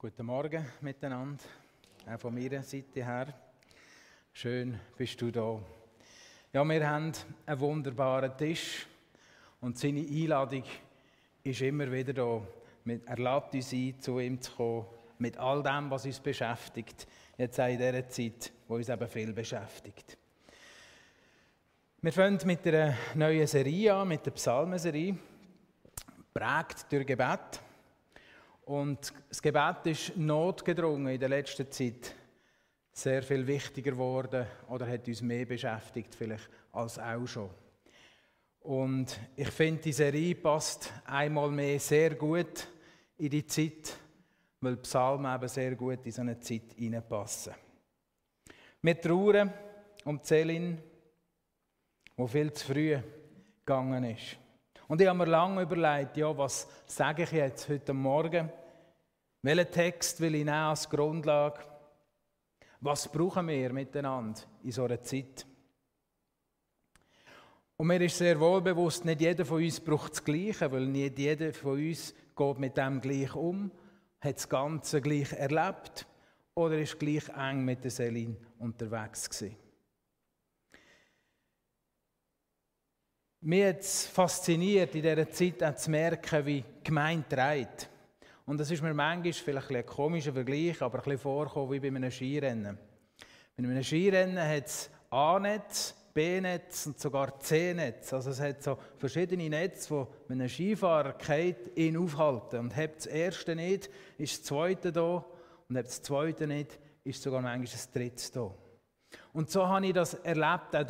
Guten Morgen miteinander, auch von meiner Seite her. Schön bist du da. Ja, wir haben einen wunderbaren Tisch und seine Einladung ist immer wieder da. Er lädt uns ein, zu ihm zu kommen, mit all dem, was uns beschäftigt, jetzt auch in dieser Zeit, wo uns eben viel beschäftigt. Wir fangen mit einer neuen Serie an, mit der Psalmenserie, prägt durch Gebet. Und das Gebet ist notgedrungen in der letzten Zeit sehr viel wichtiger geworden oder hat uns mehr beschäftigt vielleicht als auch schon. Und ich finde, die Serie passt einmal mehr sehr gut in die Zeit, weil Psalmen eben sehr gut in so eine Zeit hineinpassen. Wir trauern um Zelin, wo viel zu früh gegangen ist. Und ich habe mir lange überlegt, ja, was sage ich jetzt heute Morgen? Welchen Text will ich nehmen als Grundlage? Was brauchen wir miteinander in so einer Zeit? Und mir ist sehr wohl bewusst, nicht jeder von uns braucht das Gleiche, weil nicht jeder von uns geht mit dem gleich um, hat das Ganze gleich erlebt oder ist gleich eng mit der Selin unterwegs gewesen. Mir hat es fasziniert, in dieser Zeit auch zu merken, wie Gemeinde trägt. Und das ist mir manchmal vielleicht ein, komischer Vergleich, aber ein bisschen vorgekommen wie bei einem Skirennen. Bei einem Skirennen hat es A-Netz, B-Netz und sogar C-Netz. Also es hat so verschiedene Netze, wo wenn ein Skifahrer geht, ihn aufhalten. Und hat das erste nicht, ist das zweite da. Und hat das zweite nicht, ist sogar manchmal das dritte da. Und so habe ich das erlebt, auch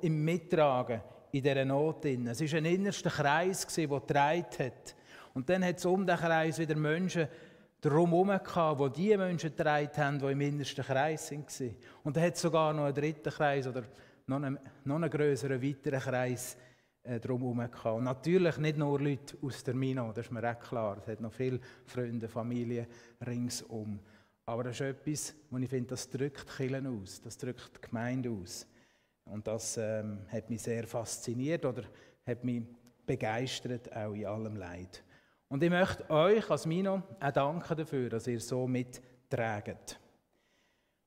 hier im Mittragen in dieser Not. Es war ein innerster Kreis, der getragen hat. Und dann hat es um den Kreis wieder Menschen drumherum gehabt, wo die Menschen getragen haben, die im innersten Kreis waren. Und dann hat es sogar noch einen dritten Kreis oder noch einen, noch einen größeren, weiteren Kreis äh, drumherum gehabt. Und natürlich nicht nur Leute aus der Mino, das ist mir auch klar. Es hat noch viele Freunde, Familien ringsum. Aber das ist etwas, wo ich finde, das drückt Kirche aus, das drückt die Gemeinde aus. Und das ähm, hat mich sehr fasziniert oder hat mich begeistert, auch in allem Leid. Und ich möchte euch als Mino auch danken dafür, dass ihr so mitträgt.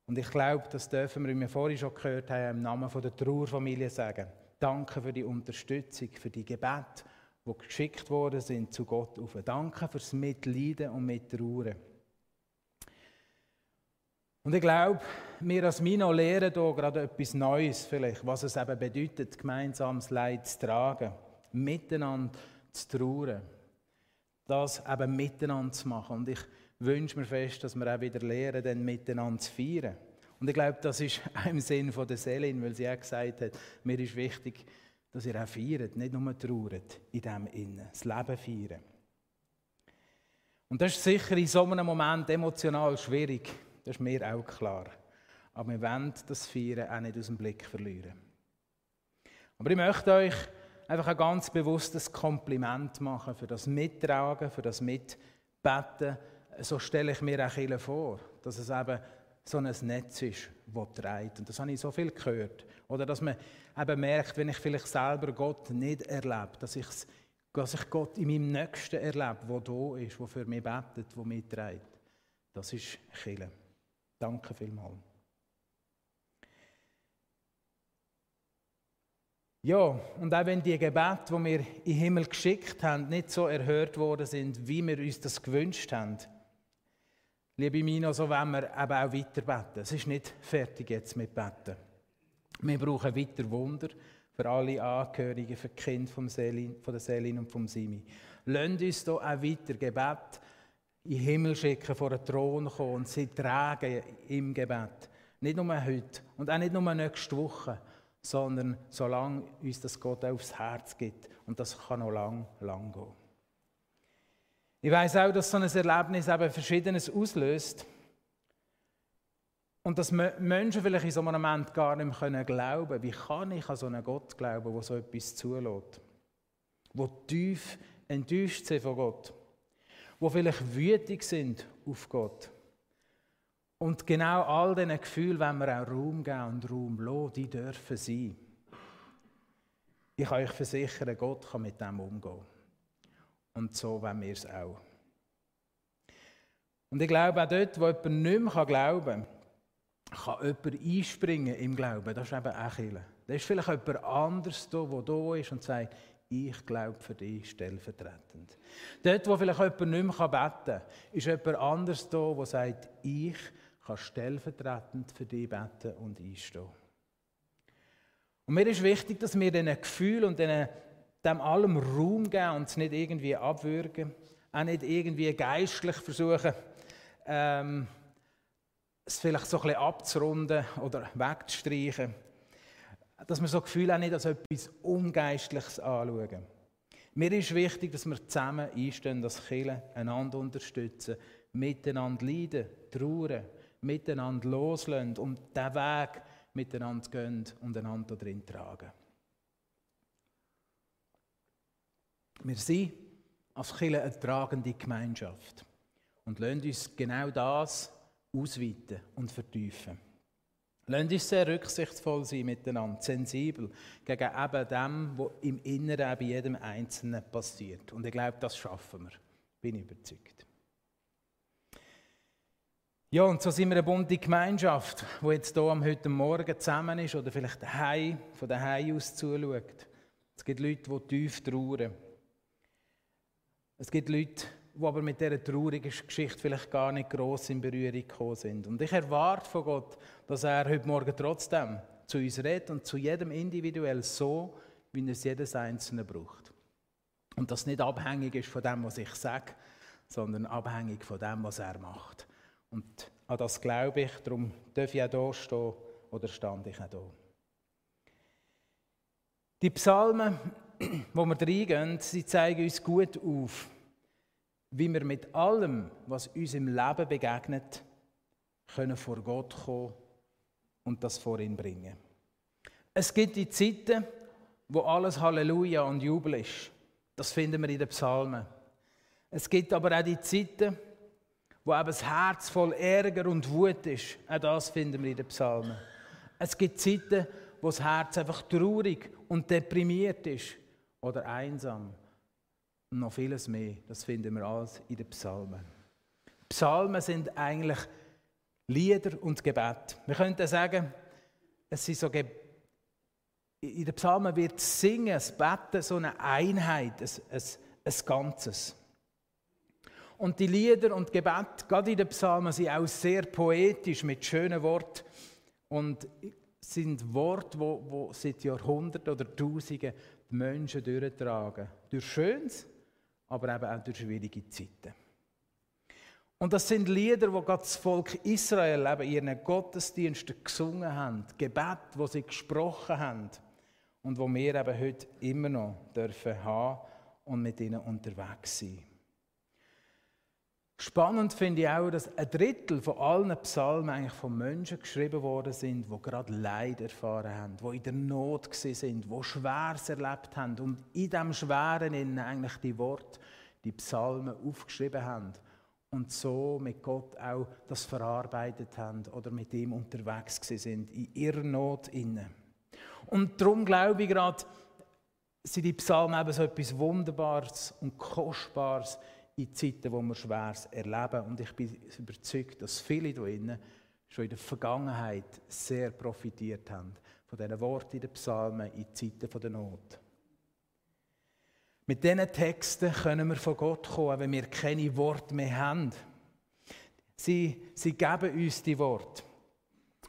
Und ich glaube, das dürfen wir, wie wir vorhin schon gehört haben, im Namen der Trauerfamilie sagen. Danke für die Unterstützung, für die Gebete, die geschickt worden sind zu Gott auf. Danke fürs Mitleiden und Mittrauern. Und ich glaube, wir als Mino lernen hier gerade etwas Neues vielleicht, was es eben bedeutet, gemeinsames Leid zu tragen, miteinander zu trauern, das eben miteinander zu machen. Und ich wünsche mir fest, dass wir auch wieder lernen, dann miteinander zu feiern. Und ich glaube, das ist auch im Sinn von der Selin, weil sie auch gesagt hat, mir ist wichtig, dass ihr auch feiert, nicht nur trauert in dem Innen, das Leben feiern. Und das ist sicher in so einem Moment emotional schwierig. Das ist mir auch klar. Aber wir wollen das Feiern auch nicht aus dem Blick verlieren. Aber ich möchte euch einfach ein ganz bewusstes Kompliment machen für das Mittragen, für das Mitbeten. So stelle ich mir auch vor, dass es eben so ein Netz ist, das trägt. Und das habe ich so viel gehört. Oder dass man eben merkt, wenn ich vielleicht selber Gott nicht erlebe, dass ich, dass ich Gott in meinem Nächsten erlebe, der da ist, der für mich betet, der mitträgt. Das ist Kirche. Danke vielmals. Ja, und auch wenn die Gebete, die wir in den Himmel geschickt haben, nicht so erhört worden sind, wie wir uns das gewünscht haben, liebe Mino, so wollen wir eben auch weiter beten. Es ist nicht fertig jetzt mit Beten. Wir brauchen weiter Wunder für alle Angehörigen, für die Kinder vom Selin, von der Selin und vom Simi. Lasst uns hier auch weiter Gebet in den Himmel schicken, vor den Thron kommen und sie tragen im Gebet. Nicht nur heute und auch nicht nur nächste Woche, sondern solange uns das Gott aufs Herz gibt. Und das kann noch lang, lang gehen. Ich weiß auch, dass so ein Erlebnis eben Verschiedenes auslöst. Und dass Menschen vielleicht in so einem Moment gar nicht mehr glauben können. Wie kann ich an so einen Gott glauben, der so etwas zulässt? Der tief enttäuscht sind von Gott wo vielleicht wütig sind auf Gott. Und genau all diesen Gefühlen wenn wir auch Raum geben und Raum lassen, die dürfen sein. Ich kann euch versichern, Gott kann mit dem umgehen. Und so wollen wir es auch. Und ich glaube auch dort, wo jemand nicht mehr glauben kann, kann jemand einspringen im Glauben. Das ist eben auch Kirche. Da ist vielleicht jemand anderes da, der da ist und sagt, ich glaube für dich stellvertretend. Dort, wo vielleicht jemand nicht mehr beten kann, ist jemand anderes da, der sagt, ich kann stellvertretend für dich beten und einstehen. Und mir ist wichtig, dass wir diesen Gefühl und diesen, dem allem Raum geben und es nicht irgendwie abwürgen, auch nicht irgendwie geistlich versuchen, ähm, es vielleicht so ein bisschen abzurunden oder wegzustreichen. Dass wir so Gefühl auch nicht als etwas Ungeistliches anschauen. Mir ist wichtig, dass wir zusammen einstehen, dass Kirche einander unterstützen, miteinander leiden, trauern, miteinander loslassen und diesen Weg miteinander gehen und einander drin tragen. Wir sind als Kirche eine tragende Gemeinschaft und lassen uns genau das ausweiten und vertiefen. Lasst uns sehr rücksichtsvoll sein miteinander, sensibel gegen eben dem, was im Inneren bei jedem Einzelnen passiert. Und ich glaube, das schaffen wir. Bin überzeugt. Ja, und so sind wir eine bunte Gemeinschaft, die jetzt hier am heute Morgen zusammen ist oder vielleicht daheim, von daheim aus zuschaut. Es gibt Leute, die tief trauern. Es gibt Leute, die aber mit dieser traurigen Geschichte vielleicht gar nicht gross in Berührung gekommen sind. Und ich erwarte von Gott, dass er heute Morgen trotzdem zu uns redet und zu jedem individuell so, wie es jedes Einzelne braucht. Und das nicht abhängig ist von dem, was ich sage, sondern abhängig von dem, was er macht. Und an das glaube ich, darum darf ich auch hier stehen oder stand ich auch hier. Die Psalmen, wo wir reingehen, sie zeigen uns gut auf, wie wir mit allem, was uns im Leben begegnet, können vor Gott kommen und das vor ihn bringen. Es gibt die Zeiten, wo alles Halleluja und Jubel ist. Das finden wir in den Psalmen. Es gibt aber auch die Zeiten, wo eben das Herz voll Ärger und Wut ist. Auch das finden wir in den Psalmen. Es gibt Zeiten, wo das Herz einfach traurig und deprimiert ist oder einsam. Und noch vieles mehr, das finden wir alles in den Psalmen. Psalmen sind eigentlich Lieder und Gebet. Wir könnten sagen, es sind so Ge in den Psalmen wird Singen, das Beten so eine Einheit, ein, ein, ein Ganzes. Und die Lieder und Gebet, gerade in den Psalmen, sind auch sehr poetisch mit schönen Worten und sind Worte, wo, wo seit Jahrhunderten oder Tausenden die Menschen durchtragen. Durch Schönes, aber eben auch durch schwierige Zeiten. Und das sind Lieder, wo das Volk Israel eben ihren Gottesdiensten gesungen haben, Gebet, wo sie gesprochen haben und wo wir eben heute immer noch dürfen haben und mit ihnen unterwegs sein. Spannend finde ich auch, dass ein Drittel von allen Psalmen eigentlich von Menschen geschrieben worden sind, die gerade Leid erfahren haben, die in der Not sind, die Schweres erlebt haben und in diesem Schweren eigentlich die Worte, die Psalmen aufgeschrieben haben und so mit Gott auch das verarbeitet haben oder mit ihm unterwegs sind, in ihrer Not inne. Und darum glaube ich gerade, sind die Psalmen eben so etwas Wunderbares und Kostbares, in Zeiten, wo wir Schweres erleben. Und ich bin überzeugt, dass viele hier drinnen schon in der Vergangenheit sehr profitiert haben von diesen Worten in den Psalmen in Zeiten der Not. Mit diesen Texten können wir von Gott kommen, wenn wir keine Worte mehr haben. Sie, sie geben uns die Worte.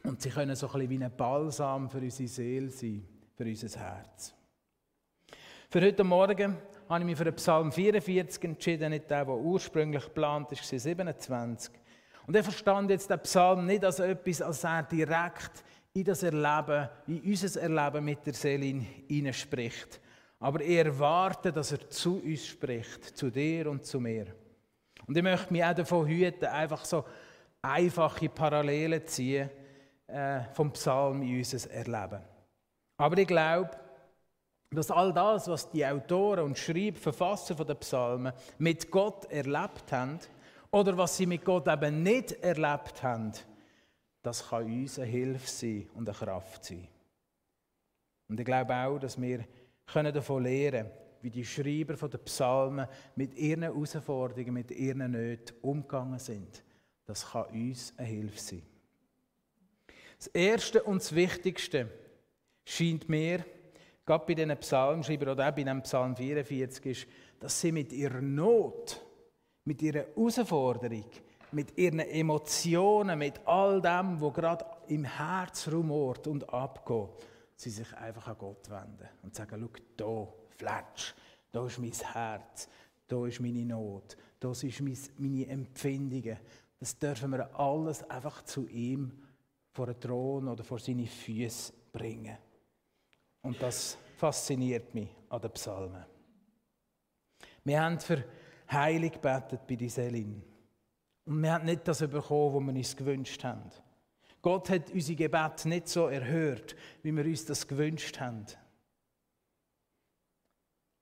Und sie können so ein bisschen wie ein Balsam für unsere Seele sein, für unser Herz. Für heute Morgen habe ich mich für den Psalm 44 entschieden, nicht der, der ursprünglich geplant ist, 27. Und ich verstand jetzt den Psalm nicht als etwas, als er direkt in das Erleben, in unser Erleben mit der Seele hineinspricht. Aber ich erwarte, dass er zu uns spricht, zu dir und zu mir. Und ich möchte mich auch davon hüten, einfach so einfache Parallelen ziehen äh, vom Psalm in unser Erleben. Aber ich glaube, dass all das, was die Autoren und Schreiber, Verfasser den Psalmen mit Gott erlebt haben oder was sie mit Gott eben nicht erlebt haben, das kann uns eine Hilfe sein und eine Kraft sein. Und ich glaube auch, dass wir davon lernen können, wie die Schreiber den Psalmen mit ihren Herausforderungen, mit ihren Nöten umgegangen sind. das kann uns eine Hilfe sein. Das Erste und das Wichtigste scheint mir, gerade bei diesen Psalmschreibern oder auch bei dem Psalm 44, ist, dass sie mit ihrer Not, mit ihrer Herausforderung, mit ihren Emotionen, mit all dem, was gerade im Herz rumort und abgeht, sie sich einfach an Gott wenden und sagen, schau, da, fletsch, da ist mein Herz, da ist meine Not, das ist meine Empfindungen. Das dürfen wir alles einfach zu ihm vor den Thron oder vor seine Füße bringen. Und das fasziniert mich an den Psalmen. Wir haben für Heilig gebetet bei die Selin. Und wir haben nicht das bekommen, was wir uns gewünscht haben. Gott hat unsere Gebete nicht so erhört, wie wir uns das gewünscht haben.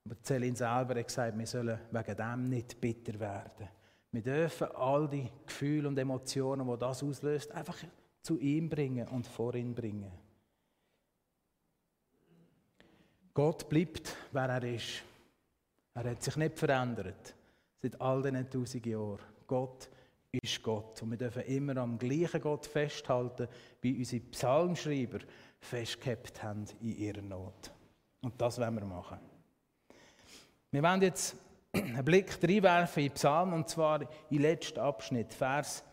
Aber Celine selber hat gesagt, wir sollen wegen dem nicht bitter werden. Wir dürfen all die Gefühle und Emotionen, die das auslöst, einfach zu ihm bringen und vor ihn bringen. Gott bleibt, wer er ist. Er hat sich nicht verändert seit all diesen tausend Jahren. Gott ist Gott. Und wir dürfen immer am gleichen Gott festhalten, wie unsere Psalmschreiber festgehabt haben in ihrer Not. Und das wollen wir machen. Wir werden jetzt einen Blick reinwerfen in Psalm, und zwar den letzten Abschnitt, Vers,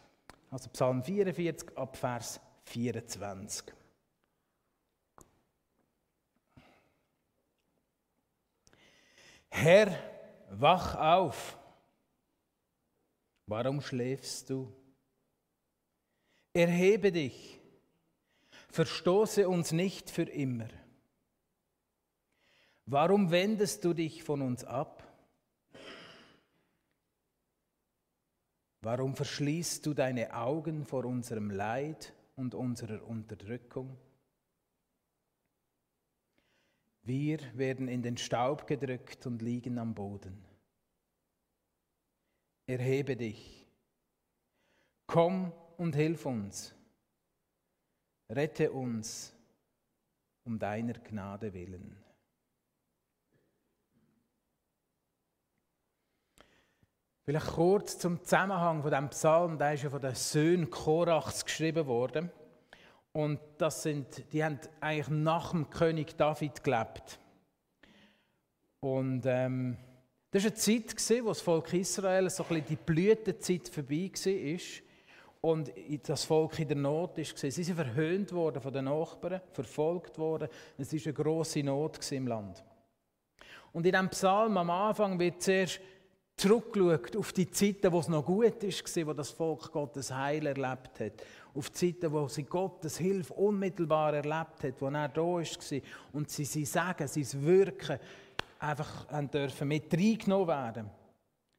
also Psalm 44 ab Vers 24. Herr, wach auf. Warum schläfst du? Erhebe dich. Verstoße uns nicht für immer. Warum wendest du dich von uns ab? Warum verschließt du deine Augen vor unserem Leid und unserer Unterdrückung? Wir werden in den Staub gedrückt und liegen am Boden. Erhebe dich. Komm und hilf uns. Rette uns um deiner Gnade willen. Vielleicht kurz zum Zusammenhang von dem Psalm, der ist ja von den Söhnen Korachs geschrieben worden. Und das sind, die haben eigentlich nach dem König David gelebt. Und ähm, das war eine Zeit, wo das Volk Israel so ein bisschen die Blütezeit vorbei war. Und das Volk in der Not war. Sie sind verhöhnt worden von den Nachbarn, verfolgt worden. Es war eine grosse Not im Land. Und in diesem Psalm am Anfang wird zuerst zurückgeschaut auf die Zeiten, wo es noch gut war, wo das Volk Gottes Heil erlebt hat. Auf Zeiten, wo sie Gottes Hilfe unmittelbar erlebt hat, wo er da war. Und sie, sie sagen, sein Wirken einfach dürfen mit reingenommen werden.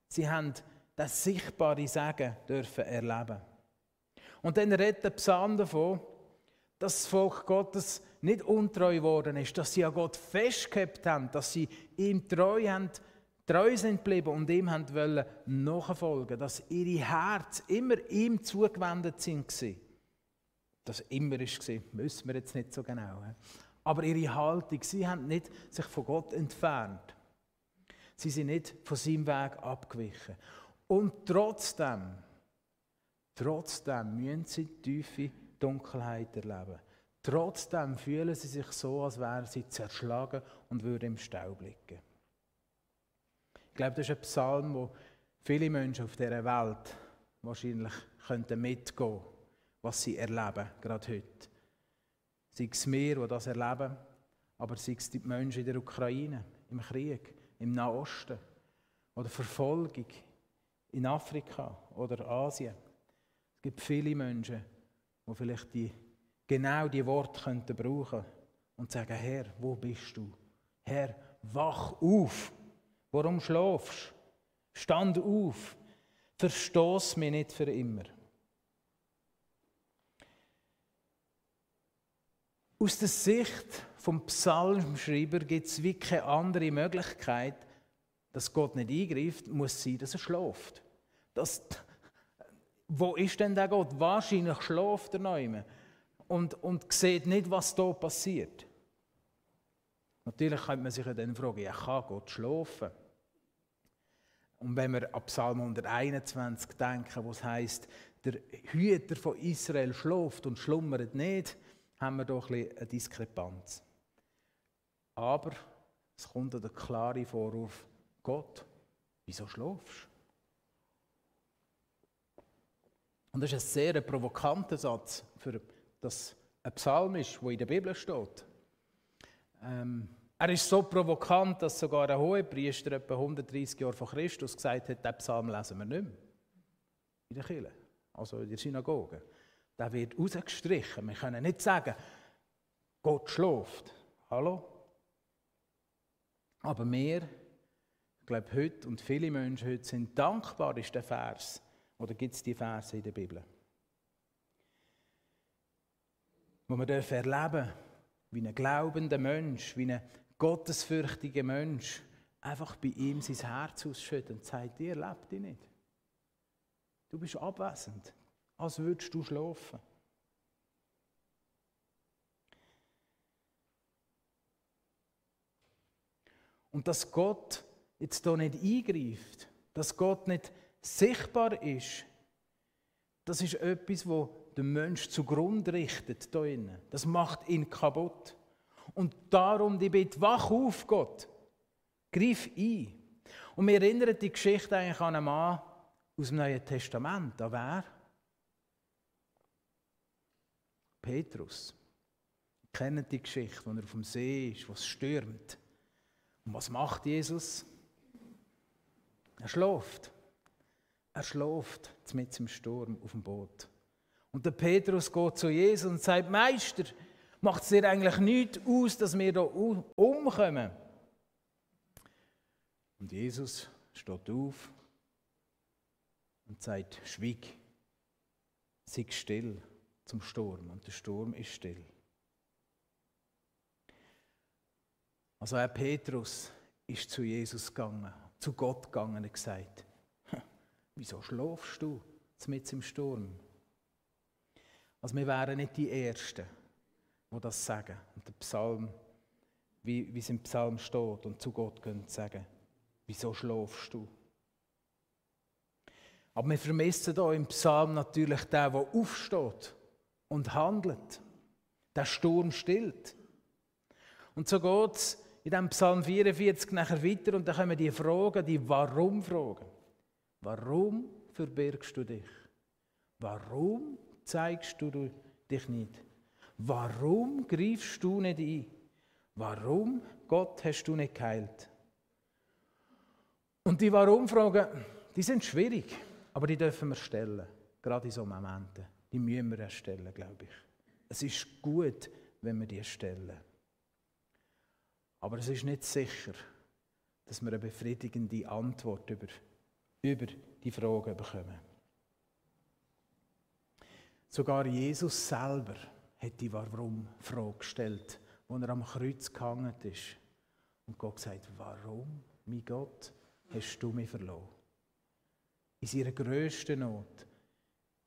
Sie haben das sichtbare Sagen dürfen erleben. Und dann redet der Psalm davon, dass das Volk Gottes nicht untreu geworden ist, dass sie an Gott festgehabt haben, dass sie ihm treu haben treu sind geblieben und ihm haben wollen nachfolgen, dass ihre Herz immer ihm zugewendet sind Das immer ist wissen wir jetzt nicht so genau. Aber ihre Haltung, sie haben nicht sich von Gott entfernt. Sie sind nicht von seinem Weg abgewichen. Und trotzdem, trotzdem müssen sie tiefe Dunkelheit erleben. Trotzdem fühlen sie sich so, als wären sie zerschlagen und würden im Staub liegen. Ich glaube, das ist ein Psalm, wo viele Menschen auf dieser Welt wahrscheinlich könnten mitgehen was sie erleben, gerade heute. Sei es wir, die das erleben, aber sei es die Menschen in der Ukraine, im Krieg, im Nahosten oder Verfolgung in Afrika oder Asien. Es gibt viele Menschen, die vielleicht die, genau die Worte könnten brauchen und sagen, Herr, wo bist du? Herr, wach auf! Warum schlafst? Stand auf. Verstoß mich nicht für immer. Aus der Sicht vom Psalmschreiber gibt es wie keine andere Möglichkeit, dass Gott nicht eingreift, muss sein, dass er schläft. Das, wo ist denn der Gott? Wahrscheinlich schläft er noch und, und sieht nicht, was da passiert. Natürlich könnte man sich dann fragen, ja, kann Gott schlafen? Und wenn wir ab Psalm 121 denken, wo es heißt, der Hüter von Israel schläft und schlummert nicht, haben wir doch ein eine Diskrepanz. Aber es kommt der klare Vorwurf, Gott, wieso schläfst Und das ist ein sehr provokanter Satz, für das ein Psalm ist, der in der Bibel steht. Ähm, er ist so provokant, dass sogar ein Hohepriester etwa 130 Jahre vor Christus gesagt hat, diesen Psalm lesen wir nicht mehr. In der Kirche, also in der Synagoge. Der wird rausgestrichen. Wir können nicht sagen, Gott schläft. Hallo? Aber wir, ich glaube heute und viele Menschen heute sind dankbar, ist der Vers. Oder gibt es die Verse in der Bibel? Wo wir erleben dürfen, wie ein glaubender Mensch, wie ein gottesfürchtiger Mensch einfach bei ihm sein Herz ausschüttet und sagt, dir lebt dich nicht. Du bist abwesend, als würdest du schlafen. Und dass Gott jetzt hier nicht eingreift, dass Gott nicht sichtbar ist, das ist etwas, wo den Mensch zugrunde richtet. Hier das macht ihn kaputt. Und darum die Bitte, wach auf, Gott. Greif ein. Und wir erinnern die Geschichte eigentlich an einen Mann aus dem Neuen Testament. An wer? Petrus. Kennt die Geschichte, wo er auf dem See ist, wo es stürmt. Und was macht Jesus? Er schläft. Er schläft mit im Sturm auf dem Boot. Und der Petrus geht zu Jesus und sagt: Meister, macht es dir eigentlich nichts aus, dass wir hier umkommen? Und Jesus steht auf und sagt: Schwieg, sei still zum Sturm. Und der Sturm ist still. Also auch Petrus ist zu Jesus gegangen, zu Gott gegangen und gesagt, wieso schlafst du mit im Sturm? Also wir wären nicht die Ersten, die das sagen. Und der Psalm, wie, wie es im Psalm steht und zu Gott gehen sagen, wieso schlafst du? Aber wir vermissen hier im Psalm natürlich den, der aufsteht und handelt. Der Sturm stillt. Und so geht es in diesem Psalm 44 nachher weiter und dann kommen die Fragen, die Warum-Fragen. Warum verbirgst du dich? Warum zeigst du dich nicht? Warum greifst du nicht ein? Warum, Gott, hast du nicht geheilt? Und die Warum-Fragen, die sind schwierig, aber die dürfen wir stellen. Gerade in so Momenten. Die müssen wir erstellen, glaube ich. Es ist gut, wenn wir die stellen. Aber es ist nicht sicher, dass wir eine befriedigende Antwort über, über die Fragen bekommen. Sogar Jesus selber hat die Warum-Frage gestellt, als er am Kreuz gehangen ist. Und Gott sagt, warum, mein Gott, hast du mich verloren? In seiner grössten Not,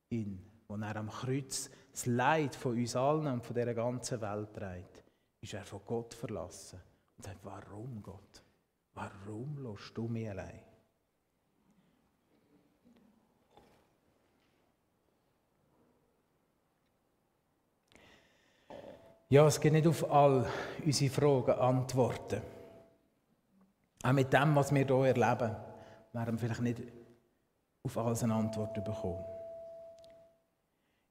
in, wo er am Kreuz das Leid von uns allen und von dieser ganzen Welt trägt, ist er von Gott verlassen. Und sagt, warum Gott? Warum lässt du mich allein? Ja, es gibt nicht auf all unsere Fragen Antworten. Auch mit dem, was wir hier erleben, werden wir vielleicht nicht auf alles eine Antwort bekommen.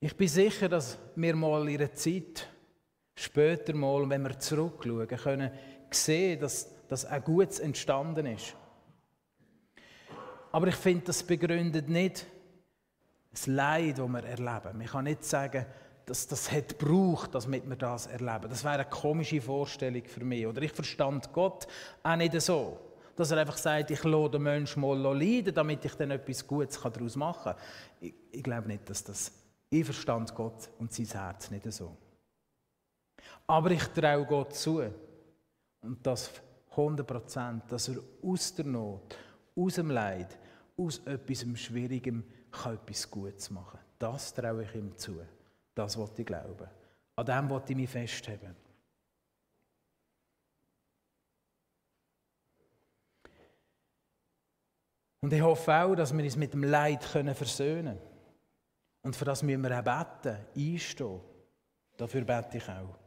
Ich bin sicher, dass wir mal in einer Zeit, später mal, wenn wir zurückschauen, können sehen, dass, dass auch Gutes entstanden ist. Aber ich finde, das begründet nicht das Leid, das wir erleben. Man kann nicht sagen, dass das hat braucht, damit wir das erleben. Das wäre eine komische Vorstellung für mich. Oder ich verstand Gott auch nicht so, dass er einfach sagt, ich lasse den Menschen mal leiden, damit ich dann etwas Gutes daraus machen kann. Ich, ich glaube nicht, dass das... Ich verstand Gott und sein Herz nicht so. Aber ich traue Gott zu, und das 100 Prozent, dass er aus der Not, aus dem Leid, aus etwas Schwierigem kann etwas Gutes machen. Das traue ich ihm zu. Das wollte ich glauben. An dem wollte ich mich festhalten. Und ich hoffe auch, dass wir uns mit dem Leid versöhnen können. Und für das müssen wir auch beten, einstehen. Dafür bete ich auch.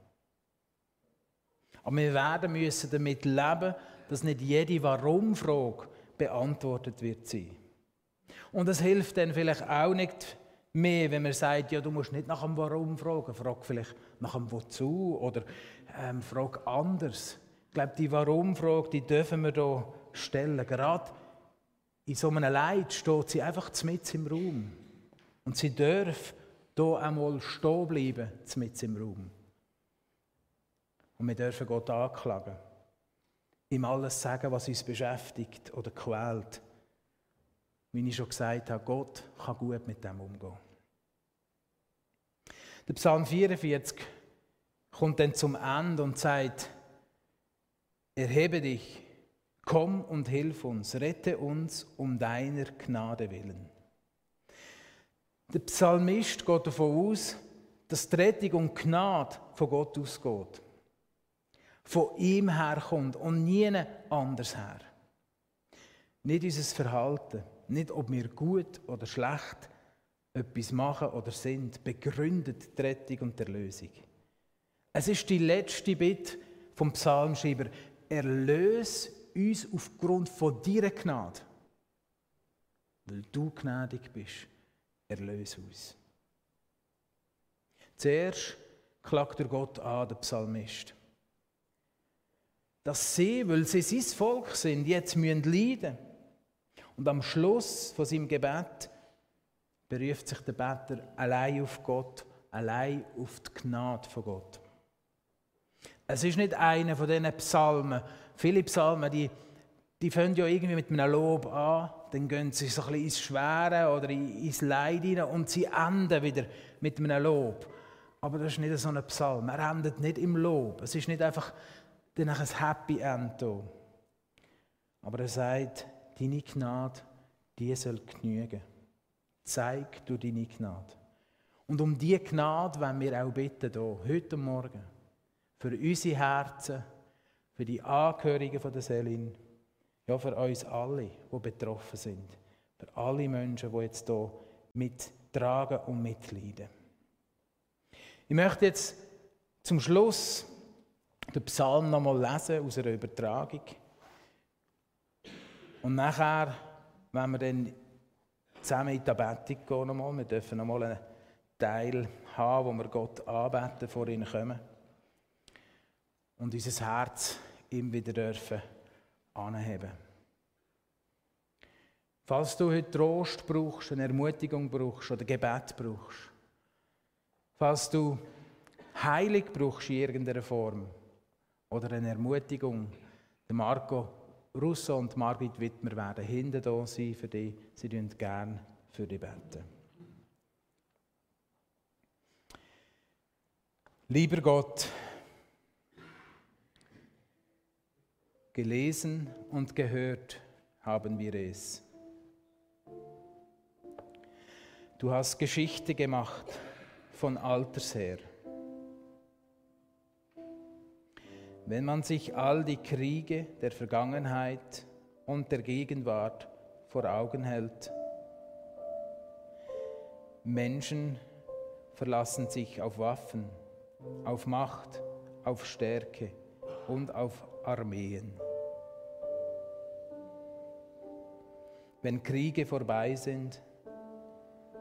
Aber wir werden müssen damit leben, dass nicht jede Warum-Frage beantwortet wird sein. Und es hilft dann vielleicht auch nicht mehr, wenn man sagt, ja, du musst nicht nach dem Warum fragen, frag vielleicht nach dem Wozu oder ähm, frag anders. Ich glaube, die Warum-Frage, die dürfen wir hier stellen. Gerade in so einem Leid steht sie einfach mit im Raum. Und sie darf hier einmal stehen bleiben, mit im Raum. Und wir dürfen Gott anklagen. Ihm alles sagen, was uns beschäftigt oder quält. Wie ich schon gesagt habe, Gott kann gut mit dem umgehen. Der Psalm 44 kommt dann zum Ende und sagt, erhebe dich, komm und hilf uns, rette uns um deiner Gnade willen. Der Psalmist geht davon aus, dass die Rettung und Gnade von Gott ausgeht. Von ihm herkommt und nie anders her. Nicht unser Verhalten, nicht ob wir gut oder schlecht etwas machen oder sind, begründet die Rettung und die Erlösung. Es ist die letzte Bitte vom Psalmschreiber. Erlöse uns aufgrund von deiner Gnade. Weil du gnädig bist, erlöse uns. Zuerst klagt er Gott an, der Psalmist. Dass sie, weil sie sein Volk sind, jetzt müssen leiden. Und am Schluss von seinem Gebet beruft sich der Beter allein auf Gott, allein auf die Gnade von Gott. Es ist nicht einer von diesen Psalmen. Viele Psalmen, die, die fangen ja irgendwie mit einem Lob an, dann gehen sie so ein bisschen ins Schwere oder ins Leid hinein und sie enden wieder mit einem Lob. Aber das ist nicht so ein Psalm. Er endet nicht im Lob. Es ist nicht einfach dann ein Happy End da. Aber er sagt, deine Gnade, die soll genügen. Zeig du deine Gnade. Und um diese Gnade wollen wir auch bitten, hier, heute Morgen, für unsere Herzen, für die Angehörigen der Selin, ja, für uns alle, die betroffen sind, für alle Menschen, die jetzt hier mittragen und mitleiden. Ich möchte jetzt zum Schluss den Psalm nochmal lesen aus einer Übertragung. Und nachher, wenn wir dann zusammen in die Anbetung gehen nochmal. Wir dürfen nochmal einen Teil haben, wo wir Gott anbeten, vor ihn kommen. Und unser Herz ihm wieder dürfen anheben. Falls du heute Trost brauchst, eine Ermutigung brauchst oder Gebet brauchst, falls du Heilig brauchst in irgendeiner Form oder eine Ermutigung, der Marco Russo und Margit Wittmer werden hinten da sein für dich. Sie tun gerne für dich beten. Lieber Gott, gelesen und gehört haben wir es. Du hast Geschichte gemacht von alters her. Wenn man sich all die Kriege der Vergangenheit und der Gegenwart vor Augen hält, Menschen verlassen sich auf Waffen, auf Macht, auf Stärke und auf Armeen. Wenn Kriege vorbei sind,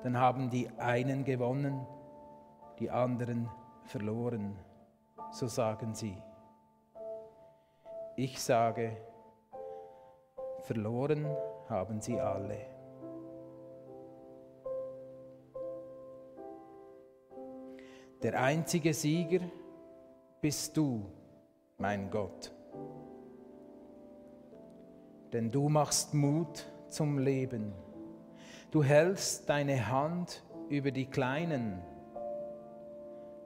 dann haben die einen gewonnen, die anderen verloren, so sagen sie. Ich sage, verloren haben sie alle. Der einzige Sieger bist du, mein Gott. Denn du machst Mut zum Leben. Du hältst deine Hand über die Kleinen.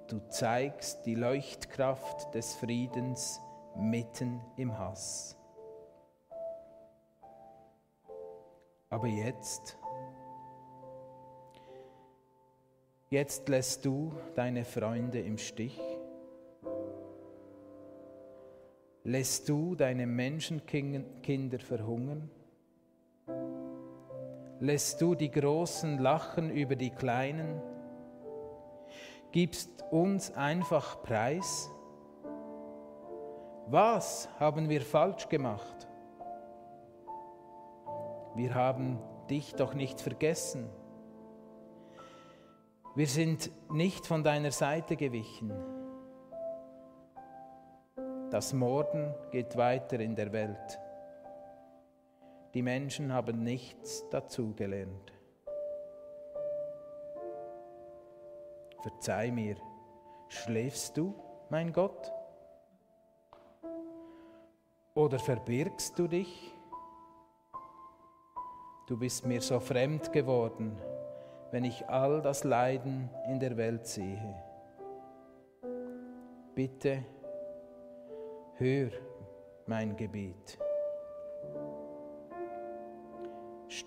Du zeigst die Leuchtkraft des Friedens mitten im Hass. Aber jetzt, jetzt lässt du deine Freunde im Stich, lässt du deine Menschenkinder verhungern, lässt du die Großen lachen über die Kleinen, gibst uns einfach preis. Was haben wir falsch gemacht? Wir haben dich doch nicht vergessen. Wir sind nicht von deiner Seite gewichen. Das Morden geht weiter in der Welt. Die Menschen haben nichts dazugelernt. Verzeih mir, schläfst du, mein Gott? Oder verbirgst du dich? Du bist mir so fremd geworden, wenn ich all das Leiden in der Welt sehe. Bitte, hör mein Gebet.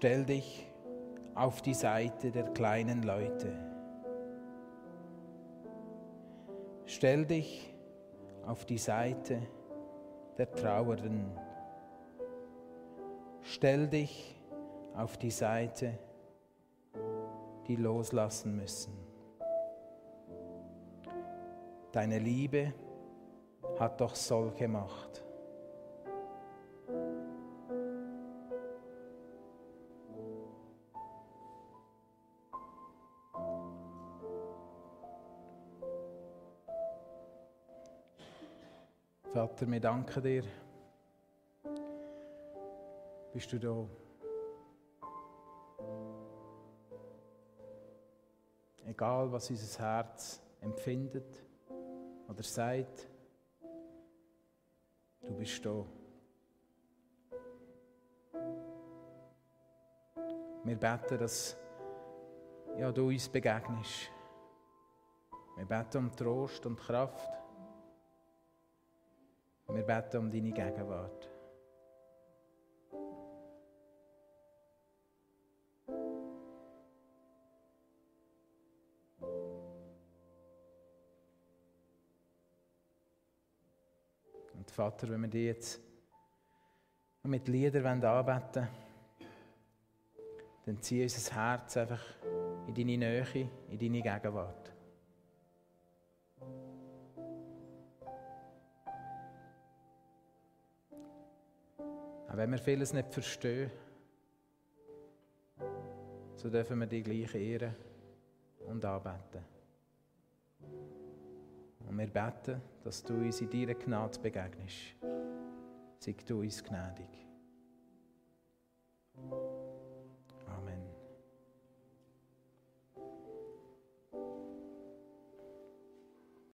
Stell dich auf die Seite der kleinen Leute. Stell dich auf die Seite der Trauernden. Stell dich auf die Seite, die loslassen müssen. Deine Liebe hat doch solche Macht. Vater, wir danken dir. Bist du da? Egal, was unser Herz empfindet oder sagt, du bist da. Wir beten, dass ja, du uns begegnest. Wir beten um Trost und Kraft. Wir beten um deine Gegenwart. Und Vater, wenn wir dich jetzt mit Liedern anbeten wollen, dann zieh unser Herz einfach in deine Nähe, in deine Gegenwart. Auch wenn wir vieles nicht verstehen, so dürfen wir die gleich ehren und anbeten. Und wir beten, dass du uns in deiner Gnade begegnest. Sei du uns gnädig.